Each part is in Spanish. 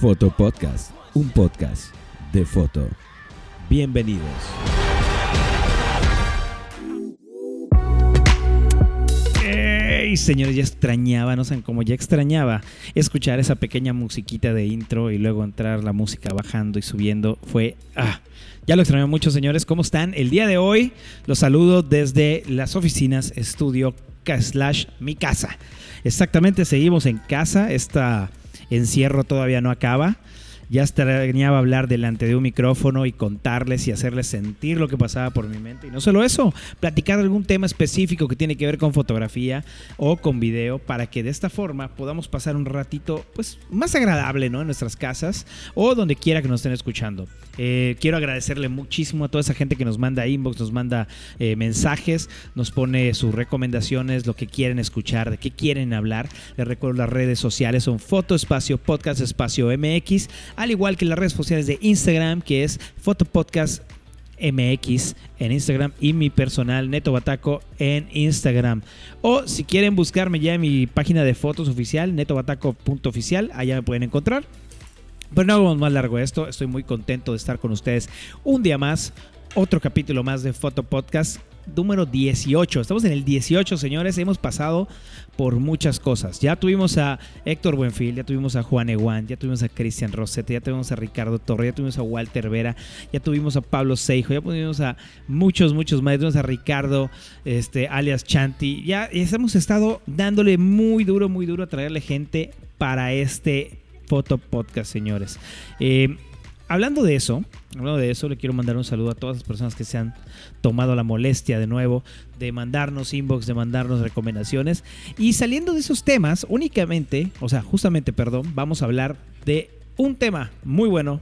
Foto Podcast, un podcast de foto. Bienvenidos. Ey, señores, ya extrañaba, no saben cómo ya extrañaba escuchar esa pequeña musiquita de intro y luego entrar la música bajando y subiendo. Fue, ah, ya lo extrañaba mucho, señores. ¿Cómo están? El día de hoy los saludo desde las oficinas Estudio slash mi casa. Exactamente, seguimos en casa. Este encierro todavía no acaba. Ya extrañaba hablar delante de un micrófono y contarles y hacerles sentir lo que pasaba por mi mente. Y no solo eso, platicar algún tema específico que tiene que ver con fotografía o con video para que de esta forma podamos pasar un ratito pues más agradable ¿no? en nuestras casas o donde quiera que nos estén escuchando. Eh, quiero agradecerle muchísimo a toda esa gente que nos manda inbox, nos manda eh, mensajes, nos pone sus recomendaciones, lo que quieren escuchar, de qué quieren hablar. Les recuerdo las redes sociales son Foto Espacio Podcast Espacio MX al igual que las redes sociales de Instagram, que es Fotopodcast MX en Instagram y mi personal Neto Bataco en Instagram. O si quieren buscarme ya en mi página de fotos oficial, netobataco.oficial, allá me pueden encontrar. Pero no hagamos más largo esto, estoy muy contento de estar con ustedes un día más, otro capítulo más de Foto Podcast número 18. Estamos en el 18, señores. Hemos pasado por muchas cosas. Ya tuvimos a Héctor Buenfil, ya tuvimos a Juan Eguán, ya tuvimos a Cristian Rosete, ya tuvimos a Ricardo Torre, ya tuvimos a Walter Vera, ya tuvimos a Pablo Seijo, ya tuvimos a muchos, muchos más. Ya tuvimos a Ricardo, este, alias Chanti. Ya hemos estado dándole muy duro, muy duro a traerle gente para este foto podcast, señores. Eh, hablando de eso, de eso, le quiero mandar un saludo a todas las personas que se han tomado la molestia de nuevo de mandarnos inbox, de mandarnos recomendaciones. Y saliendo de esos temas, únicamente, o sea, justamente, perdón, vamos a hablar de un tema muy bueno,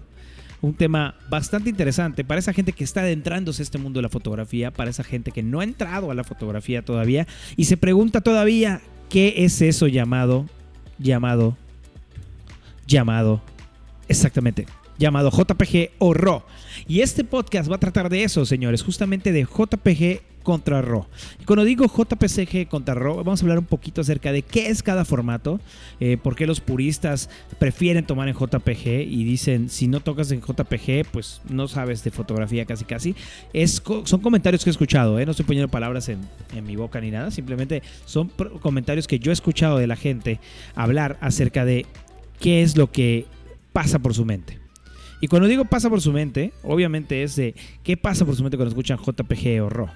un tema bastante interesante para esa gente que está adentrándose a este mundo de la fotografía, para esa gente que no ha entrado a la fotografía todavía y se pregunta todavía qué es eso llamado, llamado, llamado, exactamente, llamado JPG o RAW. Y este podcast va a tratar de eso, señores, justamente de JPG contra RAW. Y cuando digo JPG contra RAW, vamos a hablar un poquito acerca de qué es cada formato, eh, por qué los puristas prefieren tomar en JPG y dicen, si no tocas en JPG, pues no sabes de fotografía casi casi. Es, son comentarios que he escuchado, ¿eh? no estoy poniendo palabras en, en mi boca ni nada, simplemente son comentarios que yo he escuchado de la gente hablar acerca de qué es lo que pasa por su mente. Y cuando digo pasa por su mente, obviamente es de qué pasa por su mente cuando escuchan JPG o RAW.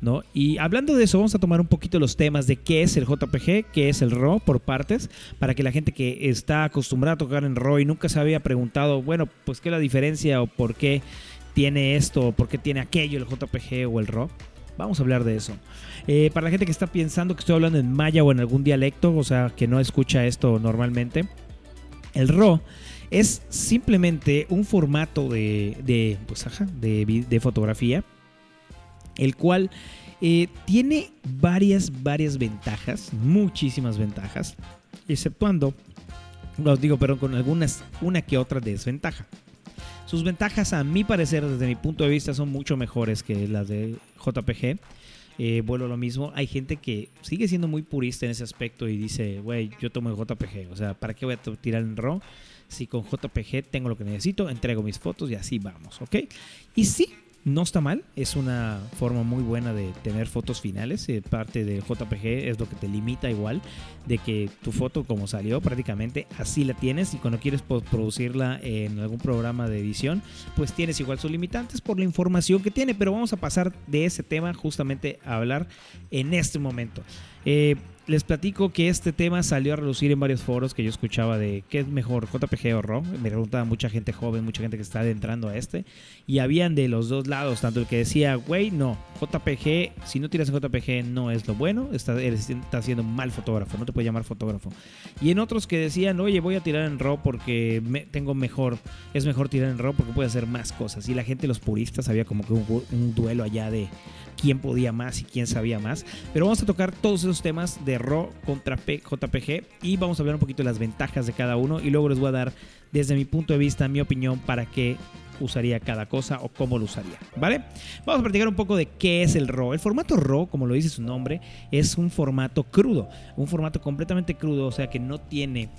¿No? Y hablando de eso, vamos a tomar un poquito los temas de qué es el JPG, qué es el RAW por partes, para que la gente que está acostumbrada a tocar en RAW y nunca se había preguntado, bueno, pues qué es la diferencia o por qué tiene esto o por qué tiene aquello el JPG o el RAW. Vamos a hablar de eso. Eh, para la gente que está pensando que estoy hablando en maya o en algún dialecto, o sea, que no escucha esto normalmente, el RAW es simplemente un formato de, de, pues, de, fotografía, el cual eh, tiene varias, varias ventajas, muchísimas ventajas, exceptuando, os digo, pero con algunas, una que otra desventaja. Sus ventajas, a mi parecer, desde mi punto de vista, son mucho mejores que las de JPG. Eh, vuelvo lo mismo. Hay gente que sigue siendo muy purista en ese aspecto y dice, güey, yo tomo el JPG. O sea, ¿para qué voy a tirar en RAW? Si con JPG tengo lo que necesito, entrego mis fotos y así vamos, ¿ok? Y sí, no está mal, es una forma muy buena de tener fotos finales. Eh, parte de JPG es lo que te limita igual, de que tu foto como salió prácticamente así la tienes y cuando quieres producirla en algún programa de edición, pues tienes igual sus limitantes por la información que tiene. Pero vamos a pasar de ese tema justamente a hablar en este momento. Eh, les platico que este tema salió a relucir en varios foros que yo escuchaba de qué es mejor, JPG o RAW. Me preguntaba mucha gente joven, mucha gente que está adentrando a este. Y habían de los dos lados, tanto el que decía, güey, no, JPG, si no tiras en JPG no es lo bueno, estás está siendo mal fotógrafo, no te puede llamar fotógrafo. Y en otros que decían, oye, voy a tirar en RAW porque tengo mejor, es mejor tirar en RAW porque puede hacer más cosas. Y la gente, los puristas, había como que un duelo allá de quién podía más y quién sabía más. Pero vamos a tocar todos esos temas de RAW contra JPG y vamos a hablar un poquito de las ventajas de cada uno y luego les voy a dar desde mi punto de vista mi opinión para que usaría cada cosa o cómo lo usaría, ¿vale? Vamos a platicar un poco de qué es el RAW. El formato RAW, como lo dice su nombre, es un formato crudo, un formato completamente crudo, o sea que no tiene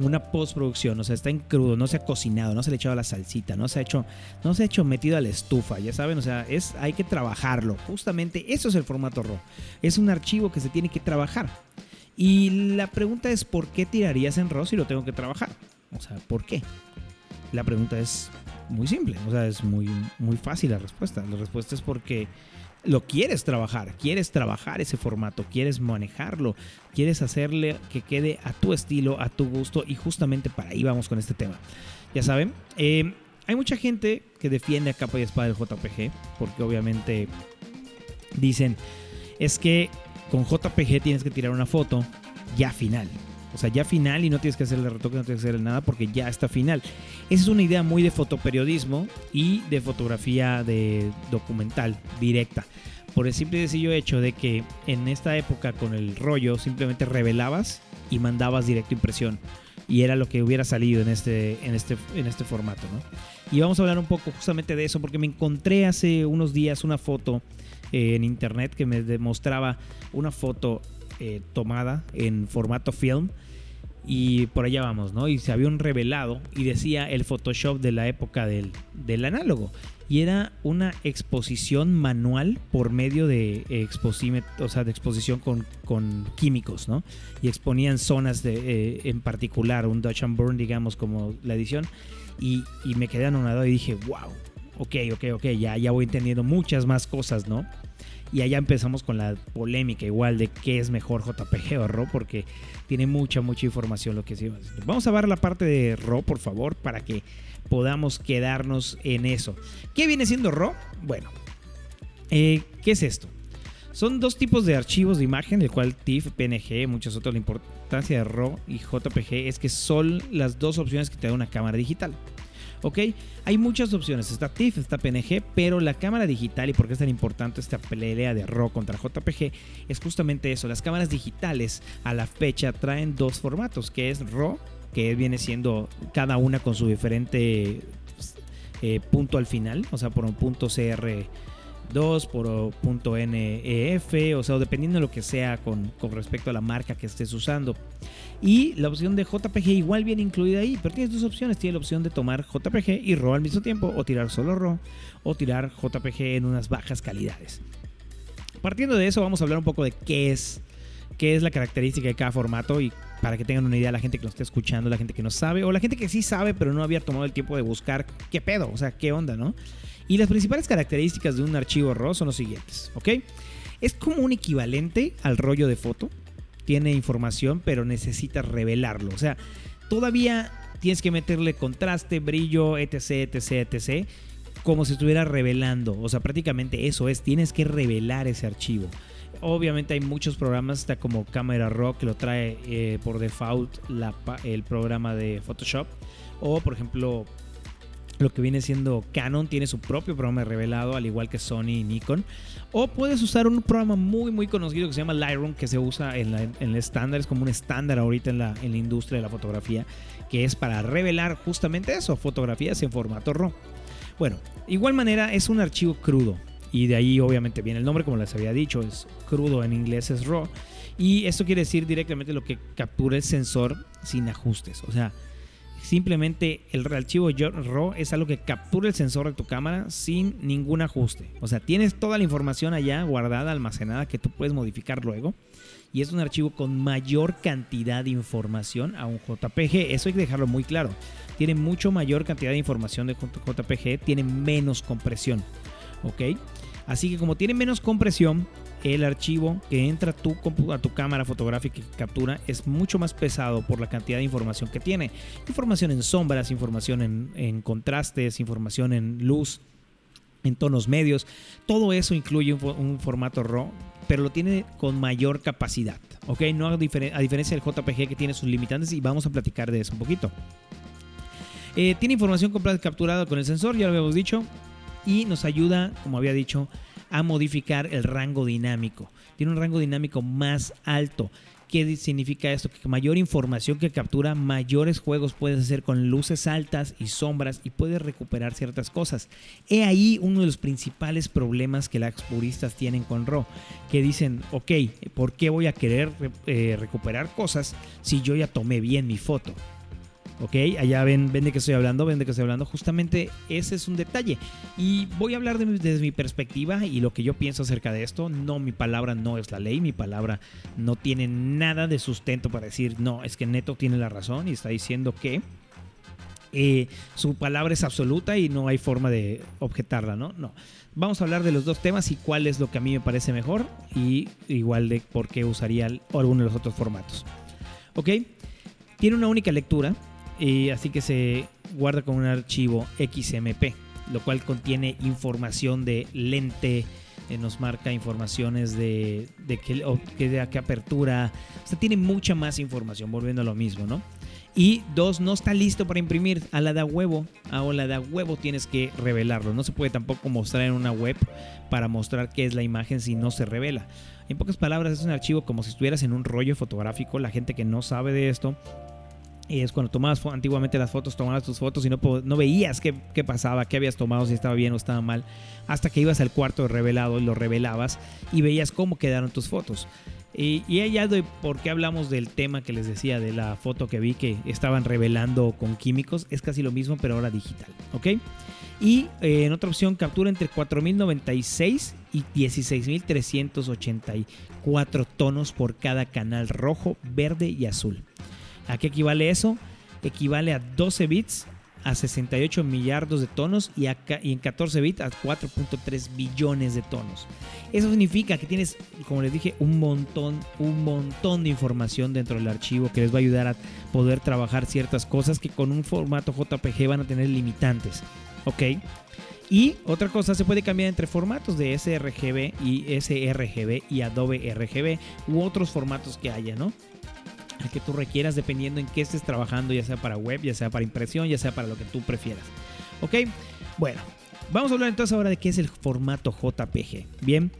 una postproducción, o sea, está en crudo, no se ha cocinado, no se le ha echado la salsita, no se ha hecho, no se ha hecho metido a la estufa, ya saben, o sea, es, hay que trabajarlo. Justamente eso es el formato RAW. Es un archivo que se tiene que trabajar. Y la pregunta es, ¿por qué tirarías en RAW si lo tengo que trabajar? O sea, ¿por qué? La pregunta es muy simple, o sea, es muy, muy fácil la respuesta. La respuesta es porque lo quieres trabajar, quieres trabajar ese formato, quieres manejarlo, quieres hacerle que quede a tu estilo, a tu gusto y justamente para ahí vamos con este tema. Ya saben, eh, hay mucha gente que defiende a capa y espada el JPG porque obviamente dicen es que con JPG tienes que tirar una foto ya final. O sea, ya final y no tienes que hacerle retoque, no tienes que hacerle nada porque ya está final. Esa es una idea muy de fotoperiodismo y de fotografía de documental directa. Por el simple y sencillo hecho de que en esta época con el rollo simplemente revelabas y mandabas directo impresión. Y era lo que hubiera salido en este, en este, en este formato. ¿no? Y vamos a hablar un poco justamente de eso porque me encontré hace unos días una foto eh, en internet que me demostraba una foto eh, tomada en formato film. Y por allá vamos, ¿no? Y se había un revelado y decía el Photoshop de la época del, del análogo. Y era una exposición manual por medio de, o sea, de exposición con, con, químicos, ¿no? Y exponían zonas de, eh, en particular, un Dutch and Burn, digamos, como la edición. Y, y me quedé anonadado y dije, wow, ok, ok, ok, ya, ya voy entendiendo muchas más cosas, ¿no? Y allá empezamos con la polémica igual de qué es mejor JPG o RAW, porque tiene mucha, mucha información lo que sí. Vamos a ver la parte de RAW, por favor, para que podamos quedarnos en eso. ¿Qué viene siendo RAW? Bueno, eh, ¿qué es esto? Son dos tipos de archivos de imagen, el cual TIFF, PNG, muchas otras. La importancia de RAW y JPG es que son las dos opciones que te da una cámara digital. ¿Ok? Hay muchas opciones, está TIFF, está PNG, pero la cámara digital y por qué es tan importante esta pelea de RAW contra JPG es justamente eso, las cámaras digitales a la fecha traen dos formatos, que es RAW, que viene siendo cada una con su diferente eh, punto al final, o sea, por un punto CR 2 por punto .nef, o sea, dependiendo de lo que sea con, con, respecto a la marca que estés usando. Y la opción de JPG igual viene incluida ahí, pero tienes dos opciones. Tienes la opción de tomar JPG y RAW al mismo tiempo, o tirar solo RAW, o tirar JPG en unas bajas calidades. Partiendo de eso, vamos a hablar un poco de qué es, qué es la característica de cada formato y para que tengan una idea la gente que nos esté escuchando, la gente que no sabe, o la gente que sí sabe, pero no había tomado el tiempo de buscar qué pedo, o sea, qué onda, ¿no? Y las principales características de un archivo RAW son los siguientes, ¿ok? Es como un equivalente al rollo de foto. Tiene información, pero necesita revelarlo. O sea, todavía tienes que meterle contraste, brillo, etc, etc, etc. Como si estuviera revelando. O sea, prácticamente eso es. Tienes que revelar ese archivo. Obviamente hay muchos programas, está como Camera Raw que lo trae eh, por default el programa de Photoshop. O por ejemplo lo que viene siendo Canon tiene su propio programa revelado, al igual que Sony y Nikon. O puedes usar un programa muy, muy conocido que se llama Lightroom, que se usa en, el estándar, es como un estándar ahorita en la, en la industria de la fotografía, que es para revelar justamente eso, fotografías en formato RAW. Bueno, igual manera es un archivo crudo. Y de ahí obviamente viene el nombre, como les había dicho, es crudo en inglés, es RAW. Y esto quiere decir directamente lo que captura el sensor sin ajustes. O sea, Simplemente el archivo RAW es algo que captura el sensor de tu cámara sin ningún ajuste. O sea, tienes toda la información allá guardada, almacenada, que tú puedes modificar luego. Y es un archivo con mayor cantidad de información a un JPG. Eso hay que dejarlo muy claro. Tiene mucho mayor cantidad de información de JPG, tiene menos compresión. ¿Ok? Así que como tiene menos compresión, el archivo que entra a tu, a tu cámara fotográfica que captura es mucho más pesado por la cantidad de información que tiene. Información en sombras, información en, contrastes, información en luz, en tonos medios. Todo eso incluye un, formato RAW, pero lo tiene con mayor capacidad. ¿ok? No a, diferencia del JPG que tiene sus limitantes y vamos a platicar de eso un poquito. Eh, tiene información capturada con el sensor, ya lo habíamos dicho, y nos ayuda, como había dicho, a modificar el rango dinámico. Tiene un rango dinámico más alto. ¿Qué significa esto? Que mayor información que captura, mayores juegos puedes hacer con luces altas y sombras y puedes recuperar ciertas cosas. He ahí uno de los principales problemas que las puristas tienen con RAW, que dicen, ok, ¿por qué voy a querer eh, recuperar cosas si yo ya tomé bien mi foto? ¿Ok? Allá ven, ven de qué estoy hablando, ven de qué estoy hablando. Justamente ese es un detalle. Y voy a hablar desde mi perspectiva y lo que yo pienso acerca de esto. No, mi palabra no es la ley, mi palabra no tiene nada de sustento para decir, no, es que Neto tiene la razón y está diciendo que eh, su palabra es absoluta y no hay forma de objetarla, ¿no? No. Vamos a hablar de los dos temas y cuál es lo que a mí me parece mejor y igual de por qué usaría alguno de los otros formatos. ¿Ok? Tiene una única lectura, y así que se guarda con un archivo XMP, lo cual contiene información de lente, eh, nos marca informaciones de, qué, de apertura, o sea, tiene mucha más información, volviendo a lo mismo, ¿no? Y dos, no está listo para imprimir a la de huevo. A la de huevo tienes que revelarlo. No se puede tampoco mostrar en una web para mostrar qué es la imagen si no se revela. En pocas palabras, es un archivo como si estuvieras en un rollo fotográfico. La gente que no sabe de esto y es cuando tomabas antiguamente las fotos, tomabas tus fotos y no, veías qué, pasaba, qué habías tomado, si estaba bien o estaba mal, hasta que ibas al cuarto revelado y lo revelabas y veías cómo quedaron tus fotos. Y, y allá de por qué hablamos del tema que les decía de la foto que vi que estaban revelando con químicos, es casi lo mismo, pero ahora digital, ¿ok? Y eh, en otra opción, captura entre 4096 y 16384 tonos por cada canal rojo, verde y azul. ¿A qué equivale eso? Equivale a 12 bits a 68 millardos de tonos y, en 14 bits a 4.3 billones de tonos. Eso significa que tienes, como les dije, un montón, un montón de información dentro del archivo que les va a ayudar a poder trabajar ciertas cosas que con un formato JPG van a tener limitantes. ¿Ok? Y otra cosa, se puede cambiar entre formatos de sRGB y sRGB y Adobe RGB u otros formatos que haya, ¿no? El que tú requieras dependiendo en qué estés trabajando, ya sea para web, ya sea para impresión, ya sea para lo que tú prefieras. ¿Ok? Bueno, vamos a hablar entonces ahora de qué es el formato JPG. Bien.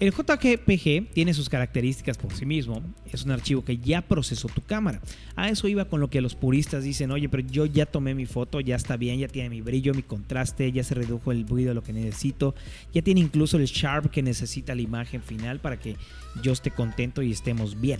El JPG tiene sus características por sí mismo. Es un archivo que ya procesó tu cámara. A eso iba con lo que los puristas dicen, oye, pero yo ya tomé mi foto, ya está bien, ya tiene mi brillo, mi contraste, ya se redujo el ruido, lo que necesito, ya tiene incluso el sharp que necesita la imagen final para que yo esté contento y estemos bien.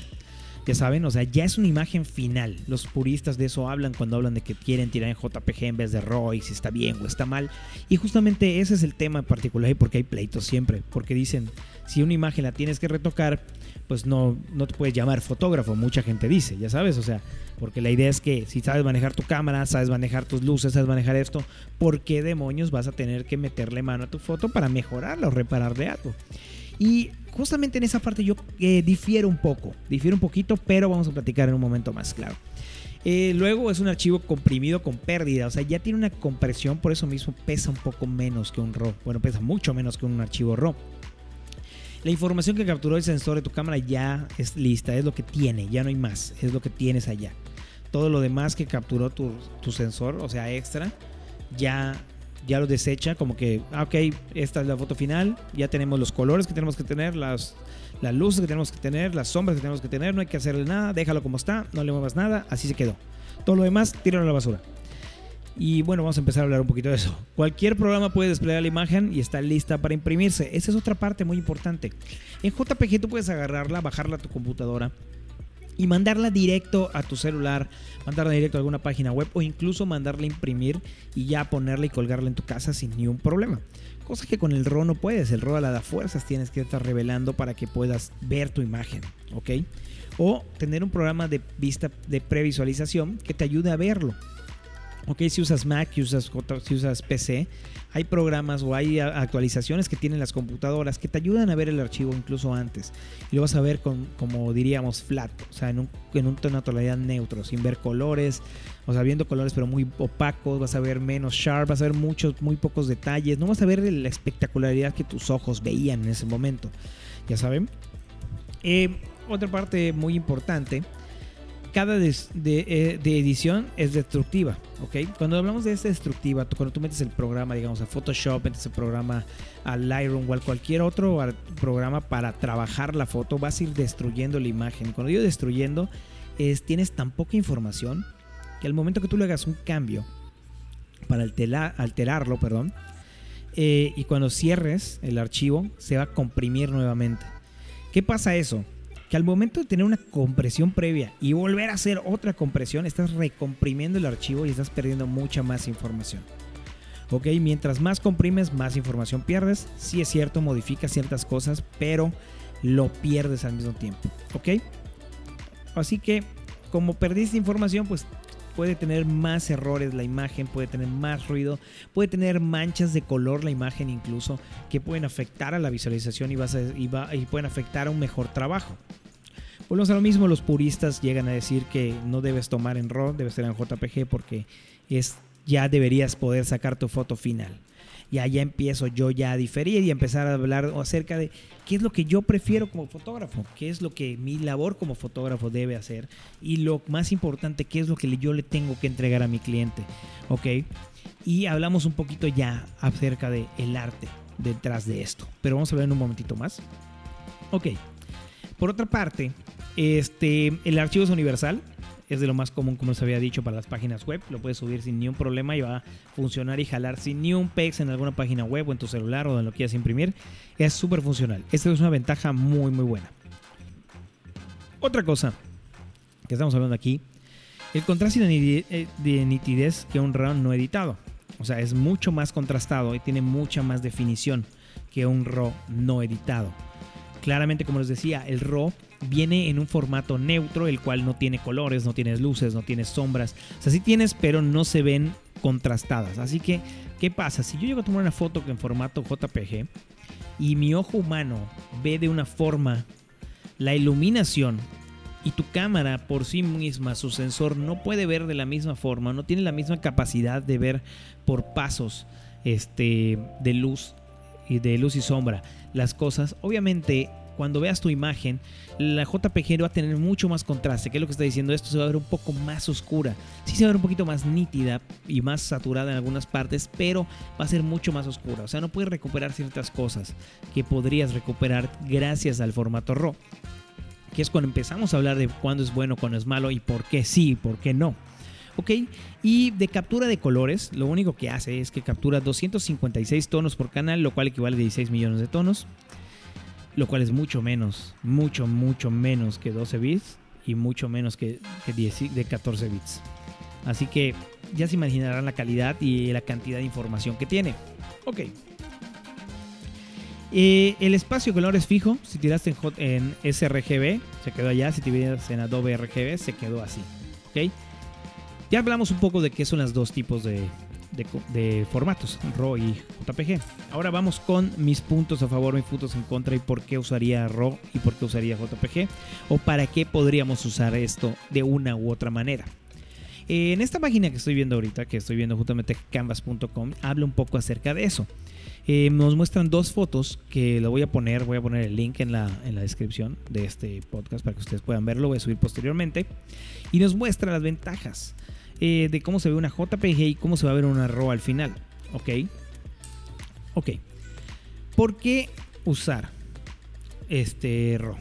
Ya saben, o sea, ya es una imagen final. Los puristas de eso hablan cuando hablan de que quieren tirar en JPG en vez de y si está bien o está mal. Y justamente ese es el tema en particular y porque hay pleitos siempre. Porque dicen, si una imagen la tienes que retocar, pues no, no te puedes llamar fotógrafo, mucha gente dice, ya sabes, o sea, porque la idea es que si sabes manejar tu cámara, sabes manejar tus luces, sabes manejar esto, ¿por qué demonios vas a tener que meterle mano a tu foto para mejorarla o repararle algo? Y justamente en esa parte yo eh, difiero un poco, difiero un poquito, pero vamos a platicar en un momento más claro. Eh, luego es un archivo comprimido con pérdida, o sea, ya tiene una compresión, por eso mismo pesa un poco menos que un RAW. Bueno, pesa mucho menos que un archivo RAW. La información que capturó el sensor de tu cámara ya es lista, es lo que tiene, ya no hay más, es lo que tienes allá. Todo lo demás que capturó tu, tu sensor, o sea, extra, ya ya lo desecha, como que, ah, ok, esta es la foto final, ya tenemos los colores que tenemos que tener, las, las luces que tenemos que tener, las sombras que tenemos que tener, no hay que hacerle nada, déjalo como está, no le muevas nada, así se quedó. Todo lo demás, tíralo a la basura. Y bueno, vamos a empezar a hablar un poquito de eso. Cualquier programa puede desplegar la imagen y está lista para imprimirse. Esa es otra parte muy importante. En JPG tú puedes agarrarla, bajarla a tu computadora y mandarla directo a tu celular, mandarla directo a alguna página web o incluso mandarla a imprimir y ya ponerla y colgarla en tu casa sin ningún problema. Cosa que con el RAW no puedes, el RAW a la da fuerzas tienes que estar revelando para que puedas ver tu imagen, ¿ok? O tener un programa de vista de previsualización que te ayude a verlo. Ok, si usas Mac, si usas, si usas PC, hay programas o hay actualizaciones que tienen las computadoras que te ayudan a ver el archivo incluso antes. Y lo vas a ver con, como diríamos, flat, o sea, en, un, en una tonalidad neutro, sin ver colores, o sea, viendo colores pero muy opacos, vas a ver menos sharp, vas a ver muchos, muy pocos detalles, no vas a ver la espectacularidad que tus ojos veían en ese momento. Ya saben. Eh, otra parte muy importante cada de, de, edición es destructiva, ¿ok? Cuando hablamos de esta destructiva, cuando tú metes el programa, digamos, a Photoshop, metes el programa a Lightroom o a cualquier otro programa para trabajar la foto, vas a ir destruyendo la imagen. Cuando digo destruyendo, es tienes tan poca información que al momento que tú le hagas un cambio para alterarlo, perdón, eh, y cuando cierres el archivo, se va a comprimir nuevamente. ¿Qué pasa eso? Que al momento de tener una compresión previa y volver a hacer otra compresión, estás recomprimiendo el archivo y estás perdiendo mucha más información. Ok, mientras más comprimes, más información pierdes. Sí es cierto, modifica ciertas cosas, pero lo pierdes al mismo tiempo. Ok, así que como perdiste información, pues puede tener más errores la imagen, puede tener más ruido, puede tener manchas de color la imagen incluso que pueden afectar a la visualización y pueden afectar a un mejor trabajo. Volvemos a lo mismo, los puristas llegan a decir que no debes tomar en RAW, debe ser en JPG porque es, ya deberías poder sacar tu foto final y allá empiezo yo ya a diferir y empezar a hablar acerca de qué es lo que yo prefiero como fotógrafo, qué es lo que mi labor como fotógrafo debe hacer y lo más importante, qué es lo que yo le tengo que entregar a mi cliente, ¿ok? Y hablamos un poquito ya acerca del el arte detrás de esto, pero vamos a ver en un momentito más. Ok, por otra parte, este, el archivo es universal, es de lo más común, como les había dicho, para las páginas web. Lo puedes subir sin ni un problema y va a funcionar y jalar sin ni un pex en alguna página web o en tu celular o donde lo quieras imprimir. Es súper funcional. Esta es una ventaja muy, muy buena. Otra cosa que estamos hablando aquí, el contraste eh, de nitidez que un RAW no editado. O sea, es mucho más contrastado y tiene mucha más definición que un RAW no editado. Claramente, como les decía, el RAW viene en un formato neutro, el cual no tiene colores, no tienes luces, no tienes sombras. O sea, sí tienes, pero no se ven contrastadas. Así que, ¿qué pasa? Si yo llego a tomar una foto en formato JPG y mi ojo humano ve de una forma la iluminación y tu cámara por sí misma, su sensor, no puede ver de la misma forma, no tiene la misma capacidad de ver por pasos este, de luz y de luz y sombra las cosas, obviamente cuando veas tu imagen, la JPG va a tener mucho más contraste. ¿Qué es lo que está diciendo esto? Se va a ver un poco más oscura. Sí se va a ver un poquito más nítida y más saturada en algunas partes, pero va a ser mucho más oscura. O sea, no puedes recuperar ciertas cosas que podrías recuperar gracias al formato RAW. Que es cuando empezamos a hablar de cuándo es bueno, cuándo es malo y por qué sí y por qué no. ¿Ok? Y de captura de colores, lo único que hace es que captura 256 tonos por canal, lo cual equivale a 16 millones de tonos lo cual es mucho menos, mucho, mucho menos que 12 bits y mucho menos que, de 14 bits. Así que ya se imaginarán la calidad y la cantidad de información que tiene. Ok. Eh, el espacio color es fijo. Si tiraste en, en, sRGB, se quedó allá. Si tiraste en Adobe RGB, se quedó así. Ok. Ya hablamos un poco de qué son los dos tipos de, formatos, RAW y JPG. Ahora vamos con mis puntos a favor, mis puntos en contra y por qué usaría RAW y por qué usaría JPG o para qué podríamos usar esto de una u otra manera. En esta página que estoy viendo ahorita, que estoy viendo justamente canvas.com, habla un poco acerca de eso. Eh, nos muestran dos fotos que lo voy a poner, voy a poner el link en la, en la descripción de este podcast para que ustedes puedan verlo, voy a subir posteriormente. Y nos muestra las ventajas. Eh, de cómo se ve una JPG y cómo se va a ver una RAW al final. ¿Ok? Ok. ¿Por qué usar este RAW?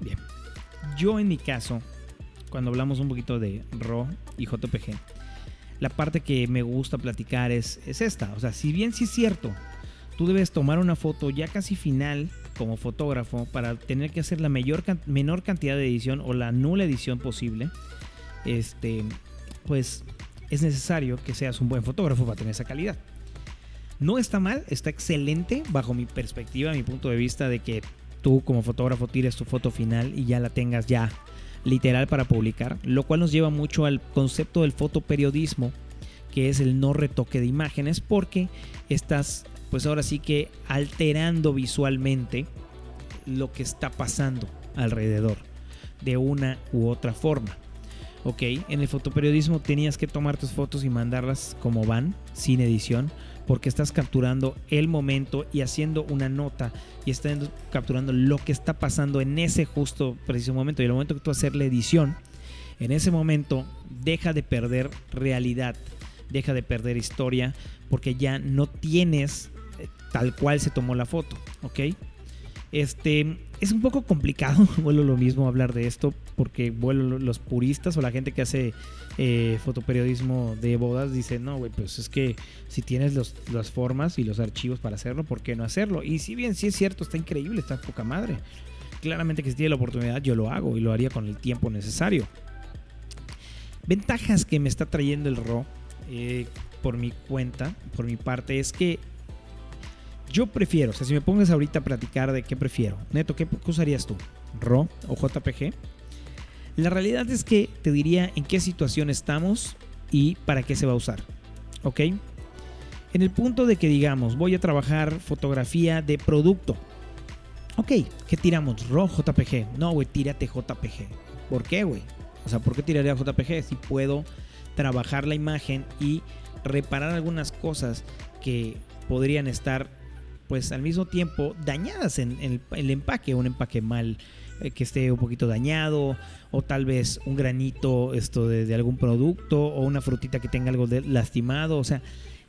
Bien. Yo en mi caso, cuando hablamos un poquito de RAW y JPG, la parte que me gusta platicar es, es esta. O sea, si bien sí es cierto, tú debes tomar una foto ya casi final como fotógrafo para tener que hacer la menor cantidad de edición o la nula edición posible. Este, pues es necesario que seas un buen fotógrafo para tener esa calidad. No está mal, está excelente bajo mi perspectiva, mi punto de vista de que tú como fotógrafo tires tu foto final y ya la tengas ya literal para publicar, lo cual nos lleva mucho al concepto del fotoperiodismo, que es el no retoque de imágenes, porque estás pues ahora sí que alterando visualmente lo que está pasando alrededor de una u otra forma. Ok, en el fotoperiodismo tenías que tomar tus fotos y mandarlas como van, sin edición, porque estás capturando el momento y haciendo una nota y estás capturando lo que está pasando en ese justo preciso momento. Y el momento que tú hacer la edición, En ese momento deja de perder realidad, deja de perder historia, porque ya no tienes eh, tal cual se tomó la foto, ¿ok? Este, es un poco complicado, vuelvo lo mismo hablar de esto, porque vuelvo los puristas o la gente que hace eh, fotoperiodismo de bodas dice, no, güey, pues es que si tienes las formas y los archivos para hacerlo, ¿por qué no hacerlo? Y si bien sí es cierto, está increíble, está poca madre. Claramente que si tiene la oportunidad, yo lo hago y lo haría con el tiempo necesario. Ventajas que me está trayendo el RAW eh, por mi cuenta, por mi parte, es que yo prefiero, o sea, si me pongas ahorita a platicar de qué prefiero, Neto, ¿qué, usarías tú? ¿RAW o JPG? La realidad es que te diría en qué situación estamos y para qué se va a usar. ¿Ok? En el punto de que digamos, voy a trabajar fotografía de producto. Ok, ¿qué tiramos? ¿RAW JPG? No, güey, tírate JPG. ¿Por qué, güey? O sea, ¿por qué tiraría JPG si puedo trabajar la imagen y reparar algunas cosas que podrían estar pues al mismo tiempo dañadas en, el, empaque, un empaque mal eh, que esté un poquito dañado o tal vez un granito esto de, algún producto o una frutita que tenga algo lastimado, o sea,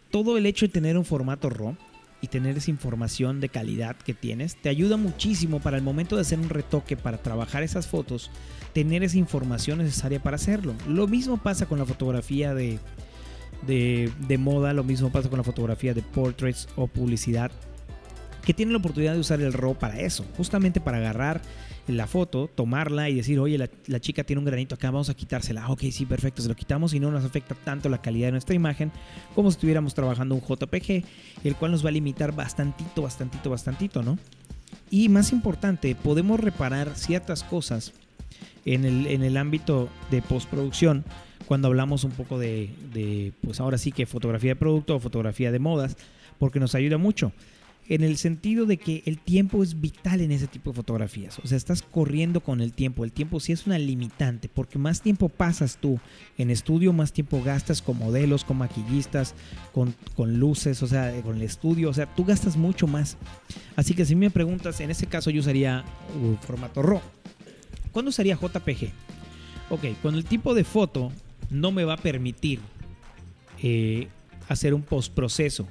todo el hecho de tener un formato RAW y tener esa información de calidad que tienes te ayuda muchísimo para el momento de hacer un retoque para trabajar esas fotos, tener esa información necesaria para hacerlo. Lo mismo pasa con la fotografía de, de, de moda, lo mismo pasa con la fotografía de portraits o publicidad que tienen la oportunidad de usar el RAW para eso, justamente para agarrar la foto, tomarla y decir, oye, la, chica tiene un granito acá, vamos a quitársela. Ok, sí, perfecto, se lo quitamos y no nos afecta tanto la calidad de nuestra imagen como si estuviéramos trabajando un JPG, el cual nos va a limitar bastantito, bastantito, bastantito, ¿no? Y más importante, podemos reparar ciertas cosas en el, en el ámbito de postproducción cuando hablamos un poco de, de, pues ahora sí que fotografía de producto o fotografía de modas, porque nos ayuda mucho en el sentido de que el tiempo es vital en ese tipo de fotografías. O sea, estás corriendo con el tiempo. El tiempo sí es una limitante, porque más tiempo pasas tú en estudio, más tiempo gastas con modelos, con maquillistas, con, luces, o sea, con el estudio. O sea, tú gastas mucho más. Así que si me preguntas, en ese caso yo usaría un formato RAW. ¿Cuándo usaría JPG? Ok, con el tipo de foto no me va a permitir eh, hacer un postproceso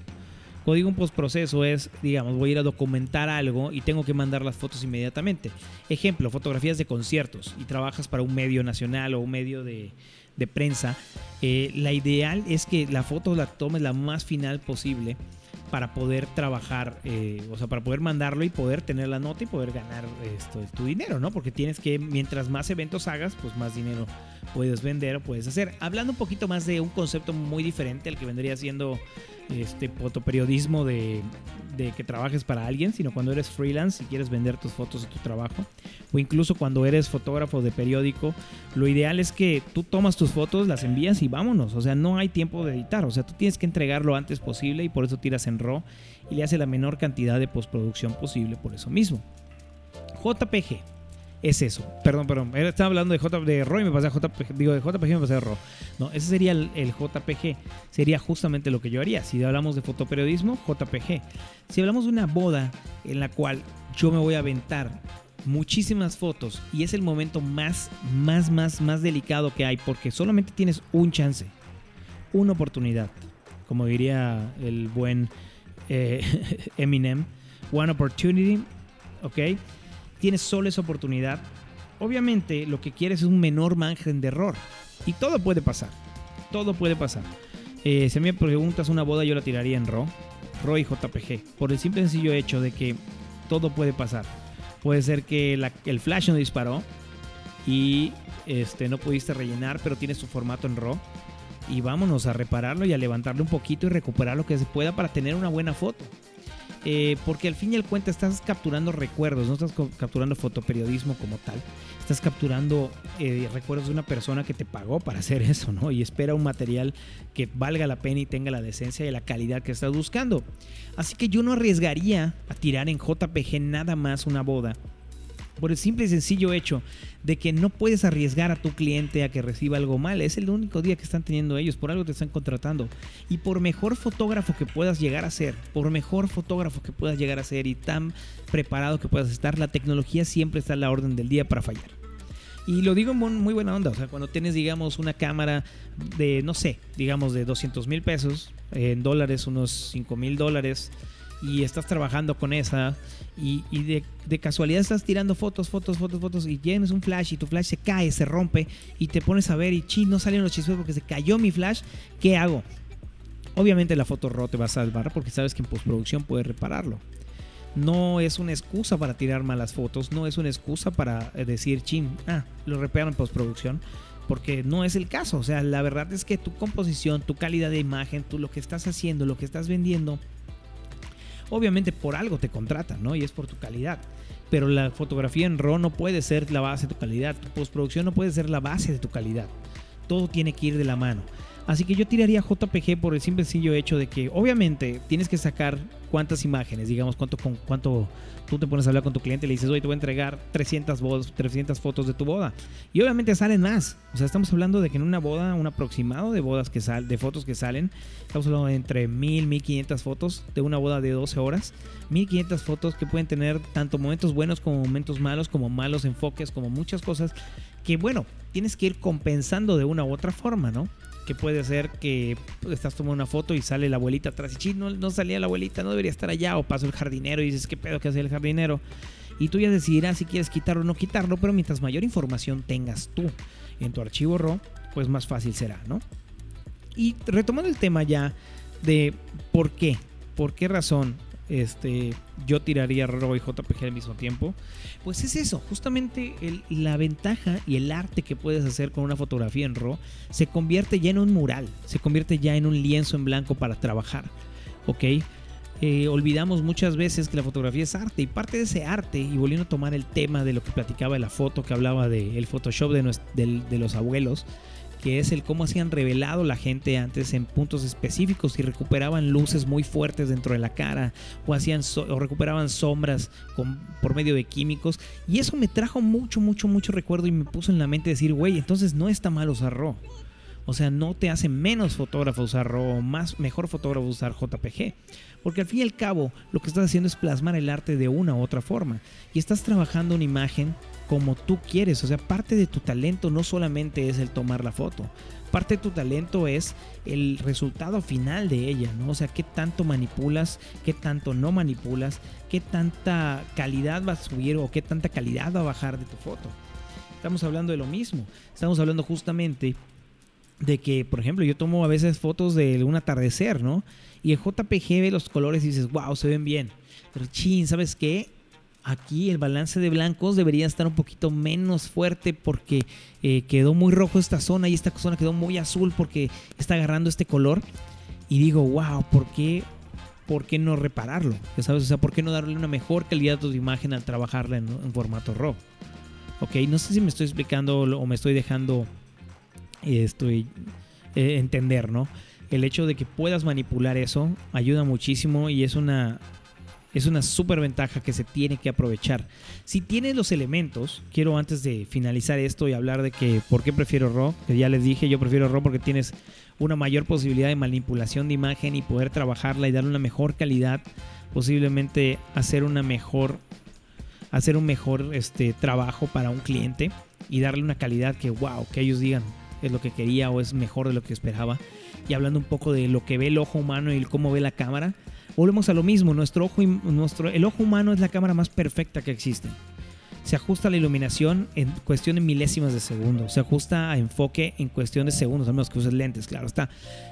cuando digo un postproceso es, digamos, voy a ir a documentar algo y tengo que mandar las fotos inmediatamente. Ejemplo, fotografías de conciertos y trabajas para un medio nacional o un medio de, prensa. Eh, la ideal es que la foto la tomes la más final posible para poder trabajar, eh, o sea, para poder mandarlo y poder tener la nota y poder ganar esto, tu dinero, ¿no? Porque tienes que, mientras más eventos hagas, pues más dinero puedes vender o puedes hacer. Hablando un poquito más de un concepto muy diferente al que vendría siendo este fotoperiodismo de, que trabajes para alguien, sino cuando eres freelance y quieres vender tus fotos de tu trabajo, o incluso cuando eres fotógrafo de periódico, lo ideal es que tú tomas tus fotos, las envías y vámonos, o sea, no hay tiempo de editar, o sea, tú tienes que entregar lo antes posible y por eso tiras en RAW y le hace la menor cantidad de postproducción posible por eso mismo. JPG es eso. Perdón, perdón. Estaba hablando de, J, de y me pasé a JPG. Digo, de JPG y me pasé a RAW. No, ese sería el, JPG. Sería justamente lo que yo haría. Si hablamos de fotoperiodismo, JPG. Si hablamos de una boda en la cual yo me voy a aventar muchísimas fotos y es el momento más, más, más, más delicado que hay porque solamente tienes un chance, una oportunidad. Como diría el buen eh, Eminem, one opportunity, ¿ok? Tienes solo esa oportunidad, obviamente lo que quieres es un menor margen de error. Y todo puede pasar. Todo puede pasar. Eh, si me preguntas una boda, yo la tiraría en RAW, RAW y JPG. Por el simple y sencillo hecho de que todo puede pasar. Puede ser que el flash no disparó y este, no pudiste rellenar, pero tienes tu formato en RAW. Y vámonos a repararlo y a levantarlo un poquito y recuperar lo que se pueda para tener una buena foto. Eh, porque al fin y al cuenta estás capturando recuerdos, no estás capturando fotoperiodismo como tal, estás capturando eh, recuerdos de una persona que te pagó para hacer eso, ¿no? Y espera un material que valga la pena y tenga la decencia y la calidad que estás buscando. Así que yo no arriesgaría a tirar en JPG nada más una boda por el simple y sencillo hecho de que no puedes arriesgar a tu cliente a que reciba algo mal. Es el único día que están teniendo ellos, por algo te están contratando. Y por mejor fotógrafo que puedas llegar a ser, por mejor fotógrafo que puedas llegar a ser y tan preparado que puedas estar, la tecnología siempre está a la orden del día para fallar. Y lo digo en muy buena onda, o sea, cuando tienes, digamos, una cámara de, no sé, digamos de 200 mil pesos, en dólares, unos 5 mil dólares, y estás trabajando con esa y, de, casualidad estás tirando fotos, fotos, fotos, fotos y tienes un flash y tu flash se cae, se rompe y te pones a ver y chi, no salen los chismes porque se cayó mi flash, ¿qué hago? Obviamente la foto RAW te va a salvar porque sabes que en postproducción puedes repararlo. No es una excusa para tirar malas fotos, no es una excusa para eh, decir, chin, ah, lo reparo en postproducción porque no es el caso. O sea, la verdad es que tu composición, tu calidad de imagen, tú lo que estás haciendo, lo que estás vendiendo, Obviamente por algo te contratan, ¿no? Y es por tu calidad. Pero la fotografía en RAW no puede ser la base de tu calidad. Tu postproducción no puede ser la base de tu calidad. Todo tiene que ir de la mano. Así que yo tiraría JPG por el simple sencillo hecho de que obviamente tienes que sacar cuántas imágenes, digamos, cuánto, con, cuánto tú te pones a hablar con tu cliente y le dices, oye, te voy a entregar 300, 300 fotos de tu boda. Y obviamente salen más. O sea, estamos hablando de que en una boda, un aproximado de bodas que sal, de fotos que salen, estamos hablando de entre 1000, 1500 fotos de una boda de 12 horas. 1500 fotos que pueden tener tanto momentos buenos como momentos malos, como malos enfoques, como muchas cosas que, bueno, tienes que ir compensando de una u otra forma, ¿no? Que puede ser que estás tomando una foto y sale la abuelita atrás y no, no salía la abuelita, no debería estar allá, o pasó el jardinero y dices, ¿qué pedo que hace el jardinero? Y tú ya decidirás si quieres quitarlo o no quitarlo, pero mientras mayor información tengas tú en tu archivo RAW, pues más fácil será, ¿no? Y retomando el tema ya de por qué, por qué razón este, yo tiraría RAW y JPG al mismo tiempo, pues es eso, justamente la ventaja y el arte que puedes hacer con una fotografía en RAW se convierte ya en un mural, se convierte ya en un lienzo en blanco para trabajar, ¿ok? Eh, olvidamos muchas veces que la fotografía es arte y parte de ese arte, y volviendo a tomar el tema de lo que platicaba de la foto, que hablaba del Photoshop de, de los abuelos, que es el cómo hacían revelado la gente antes en puntos específicos y recuperaban luces muy fuertes dentro de la cara o hacían o recuperaban sombras con, por medio de químicos y eso me trajo mucho mucho mucho recuerdo y me puso en la mente decir güey entonces no está mal usar RAW o sea, no te hace menos fotógrafo usar RAW, más mejor fotógrafo usar JPG. Porque al fin y al cabo, lo que estás haciendo es plasmar el arte de una u otra forma. Y estás trabajando una imagen como tú quieres. O sea, parte de tu talento no solamente es el tomar la foto. Parte de tu talento es el resultado final de ella, ¿no? O sea, qué tanto manipulas, qué tanto no manipulas, qué tanta calidad va a subir o qué tanta calidad va a bajar de tu foto. Estamos hablando de lo mismo. Estamos hablando justamente de que, por ejemplo, yo tomo a veces fotos de un atardecer, ¿no? Y el JPG ve los colores y dices, wow, se ven bien. Pero chin, ¿sabes qué? Aquí el balance de blancos debería estar un poquito menos fuerte porque eh, quedó muy rojo esta zona y esta zona quedó muy azul porque está agarrando este color. Y digo, wow, ¿por qué, ¿por qué no repararlo? ¿Ya sabes? O sea, ¿por qué no darle una mejor calidad de imagen al trabajarla en, formato RAW? Ok, no sé si me estoy explicando o me estoy dejando estoy, eh, entender, ¿no? El hecho de que puedas manipular eso ayuda muchísimo y es una, es una súper ventaja que se tiene que aprovechar. Si tienes los elementos, quiero antes de finalizar esto y hablar de que por qué prefiero RAW, que ya les dije, yo prefiero RAW porque tienes una mayor posibilidad de manipulación de imagen y poder trabajarla y darle una mejor calidad, posiblemente hacer una mejor hacer un mejor este trabajo para un cliente y darle una calidad que wow, que ellos digan es lo que quería o es mejor de lo que esperaba. Y hablando un poco de lo que ve el ojo humano y cómo ve la cámara, volvemos a lo mismo. Nuestro ojo, nuestro, el ojo humano es la cámara más perfecta que existe. Se ajusta a la iluminación en cuestión de milésimas de segundo. Se ajusta a enfoque en cuestión de segundos, a menos que uses lentes, claro está.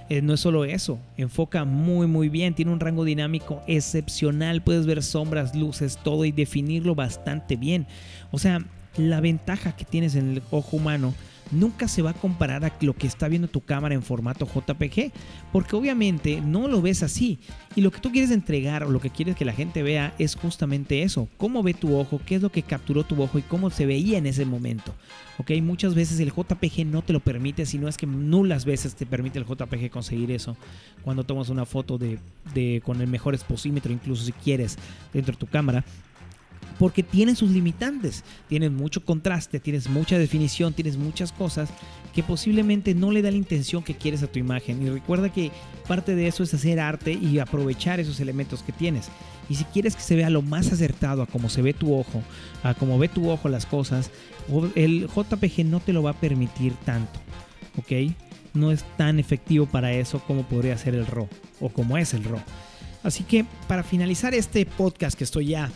Eh, no es solo eso, enfoca muy muy bien, tiene un rango dinámico excepcional, puedes ver sombras, luces, todo y definirlo bastante bien. O sea, la ventaja que tienes en el ojo humano nunca se va a comparar a lo que está viendo tu cámara en formato JPG, porque obviamente no lo ves así. Y lo que tú quieres entregar o lo que quieres que la gente vea es justamente eso, cómo ve tu ojo, qué es lo que capturó tu ojo y cómo se veía en ese momento. Ok, muchas veces el JPG no te lo permite, sino es que nulas veces te permite el JPG conseguir eso. Cuando tomas una foto de, con el mejor exposímetro, incluso si quieres, dentro de tu cámara porque tiene sus limitantes. Tienes mucho contraste, tienes mucha definición, tienes muchas cosas que posiblemente no le da la intención que quieres a tu imagen. Y recuerda que parte de eso es hacer arte y aprovechar esos elementos que tienes. Y si quieres que se vea lo más acertado a cómo se ve tu ojo, a cómo ve tu ojo las cosas, el JPG no te lo va a permitir tanto. ¿Ok? No es tan efectivo para eso como podría ser el RAW o como es el RAW. Así que para finalizar este podcast que estoy ya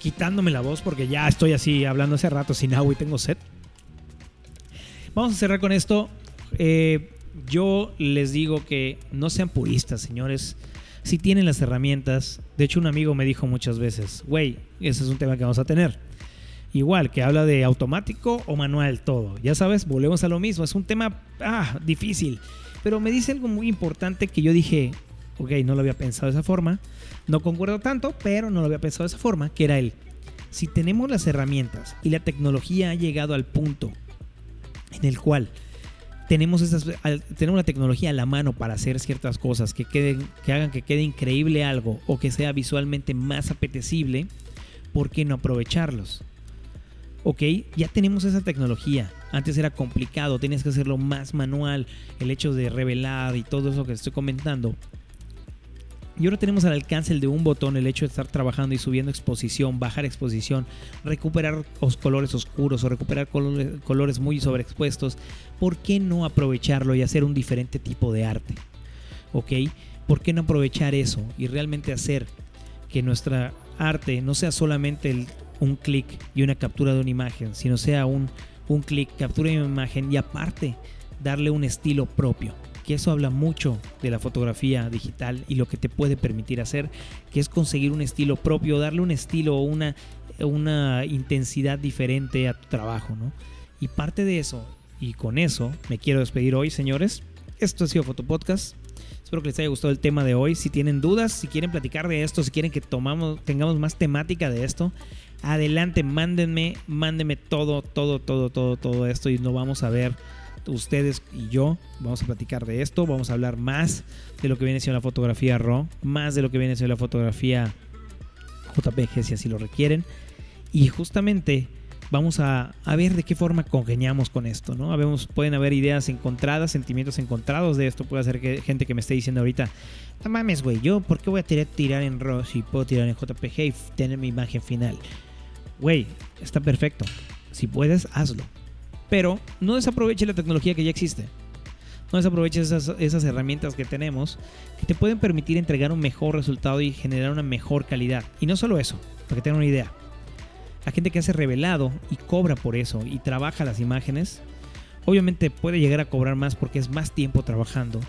quitándome la voz porque ya estoy así hablando hace rato sin agua y tengo sed. Vamos a cerrar con esto. Eh, yo les digo que no sean puristas, señores. Si tienen las herramientas, de hecho un amigo me dijo muchas veces, güey, ese es un tema que vamos a tener. Igual, que habla de automático o manual todo. Ya sabes, volvemos a lo mismo. Es un tema ah, difícil. Pero me dice algo muy importante que yo dije, ok, no lo había pensado de esa forma. No concuerdo tanto, pero no lo había pensado de esa forma, que era él. Si tenemos las herramientas y la tecnología ha llegado al punto en el cual tenemos, esas, tenemos la tecnología a la mano para hacer ciertas cosas que, queden, que hagan que quede increíble algo o que sea visualmente más apetecible, ¿por qué no aprovecharlos? Ok, ya tenemos esa tecnología. Antes era complicado, tenías que hacerlo más manual, el hecho de revelar y todo eso que estoy comentando. Y ahora tenemos al alcance de un botón el hecho de estar trabajando y subiendo exposición, bajar exposición, recuperar los colores oscuros o recuperar colores, muy sobreexpuestos. ¿Por qué no aprovecharlo y hacer un diferente tipo de arte? ¿Ok? ¿Por qué no aprovechar eso y realmente hacer que nuestra arte no sea solamente un clic y una captura de una imagen, sino sea un, un clic, captura de una imagen y aparte darle un estilo propio. Que eso habla mucho de la fotografía digital y lo que te puede permitir hacer, que es conseguir un estilo propio, darle un estilo o una, una intensidad diferente a tu trabajo, ¿no? Y parte de eso, y con eso me quiero despedir hoy, señores. Esto ha sido Fotopodcast. Espero que les haya gustado el tema de hoy. Si tienen dudas, si quieren platicar de esto, si quieren que tomamos, tengamos más temática de esto, adelante, mándenme, mándenme todo, todo, todo, todo, todo esto y nos vamos a ver ustedes y yo. Vamos a platicar de esto, vamos a hablar más de lo que viene siendo la fotografía RAW, más de lo que viene siendo la fotografía JPG si así lo requieren. Y justamente vamos a, ver de qué forma congeniamos con esto, ¿no? Pueden haber ideas encontradas, sentimientos encontrados de esto. Puede ser que gente que me esté diciendo ahorita, no mames, güey, yo, ¿por qué voy a tirar en RAW si puedo tirar en JPG y tener mi imagen final? Güey, está perfecto. Si puedes, hazlo. Pero no desaproveche la tecnología que ya existe. No desaproveches esas, esas herramientas que tenemos que te pueden permitir entregar un mejor resultado y generar una mejor calidad. Y no solo eso, para que tengan una idea. La gente que hace revelado y cobra por eso y trabaja las imágenes, obviamente puede llegar a cobrar más porque es más tiempo trabajando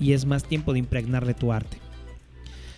y es más tiempo de impregnarle tu arte.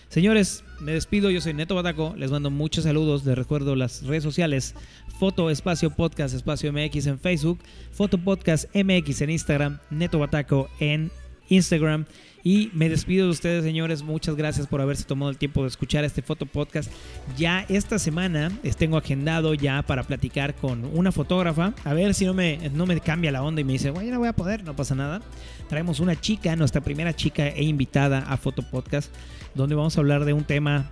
Señores, me despido, yo soy Neto Bataco, les mando muchos saludos, les recuerdo las redes sociales, Foto Espacio Podcast Espacio MX en Facebook, Foto Podcast MX en Instagram, Neto Bataco en Instagram y me despido de ustedes, señores. Muchas gracias por haberse tomado el tiempo de escuchar este foto podcast. Ya esta semana tengo agendado ya para platicar con una fotógrafa. A ver si no me, no me cambia la onda y me dice, bueno, no voy a poder, no pasa nada. Traemos una chica, nuestra primera chica e invitada a Foto Podcast, donde vamos a hablar de un tema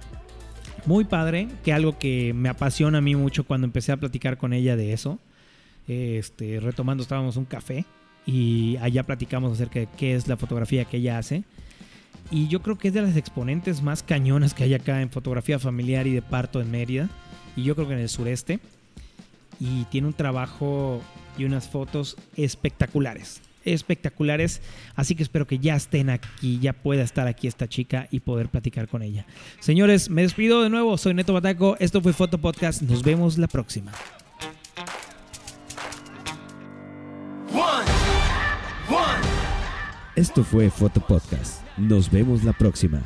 muy padre, que algo que me apasiona a mí mucho cuando empecé a platicar con ella de eso. Este, retomando, estábamos un café y allá platicamos acerca de qué es la fotografía que ella hace. Y yo creo que es de las exponentes más cañonas que hay acá en fotografía familiar y de parto en Mérida. Y yo creo que en el sureste. Y tiene un trabajo y unas fotos espectaculares. Espectaculares. Así que espero que ya estén aquí, ya pueda estar aquí esta chica y poder platicar con ella. Señores, me despido de nuevo. Soy Neto Bataco. Esto fue Foto Podcast. Nos vemos la próxima. Esto fue Foto Podcast. Nos vemos la próxima.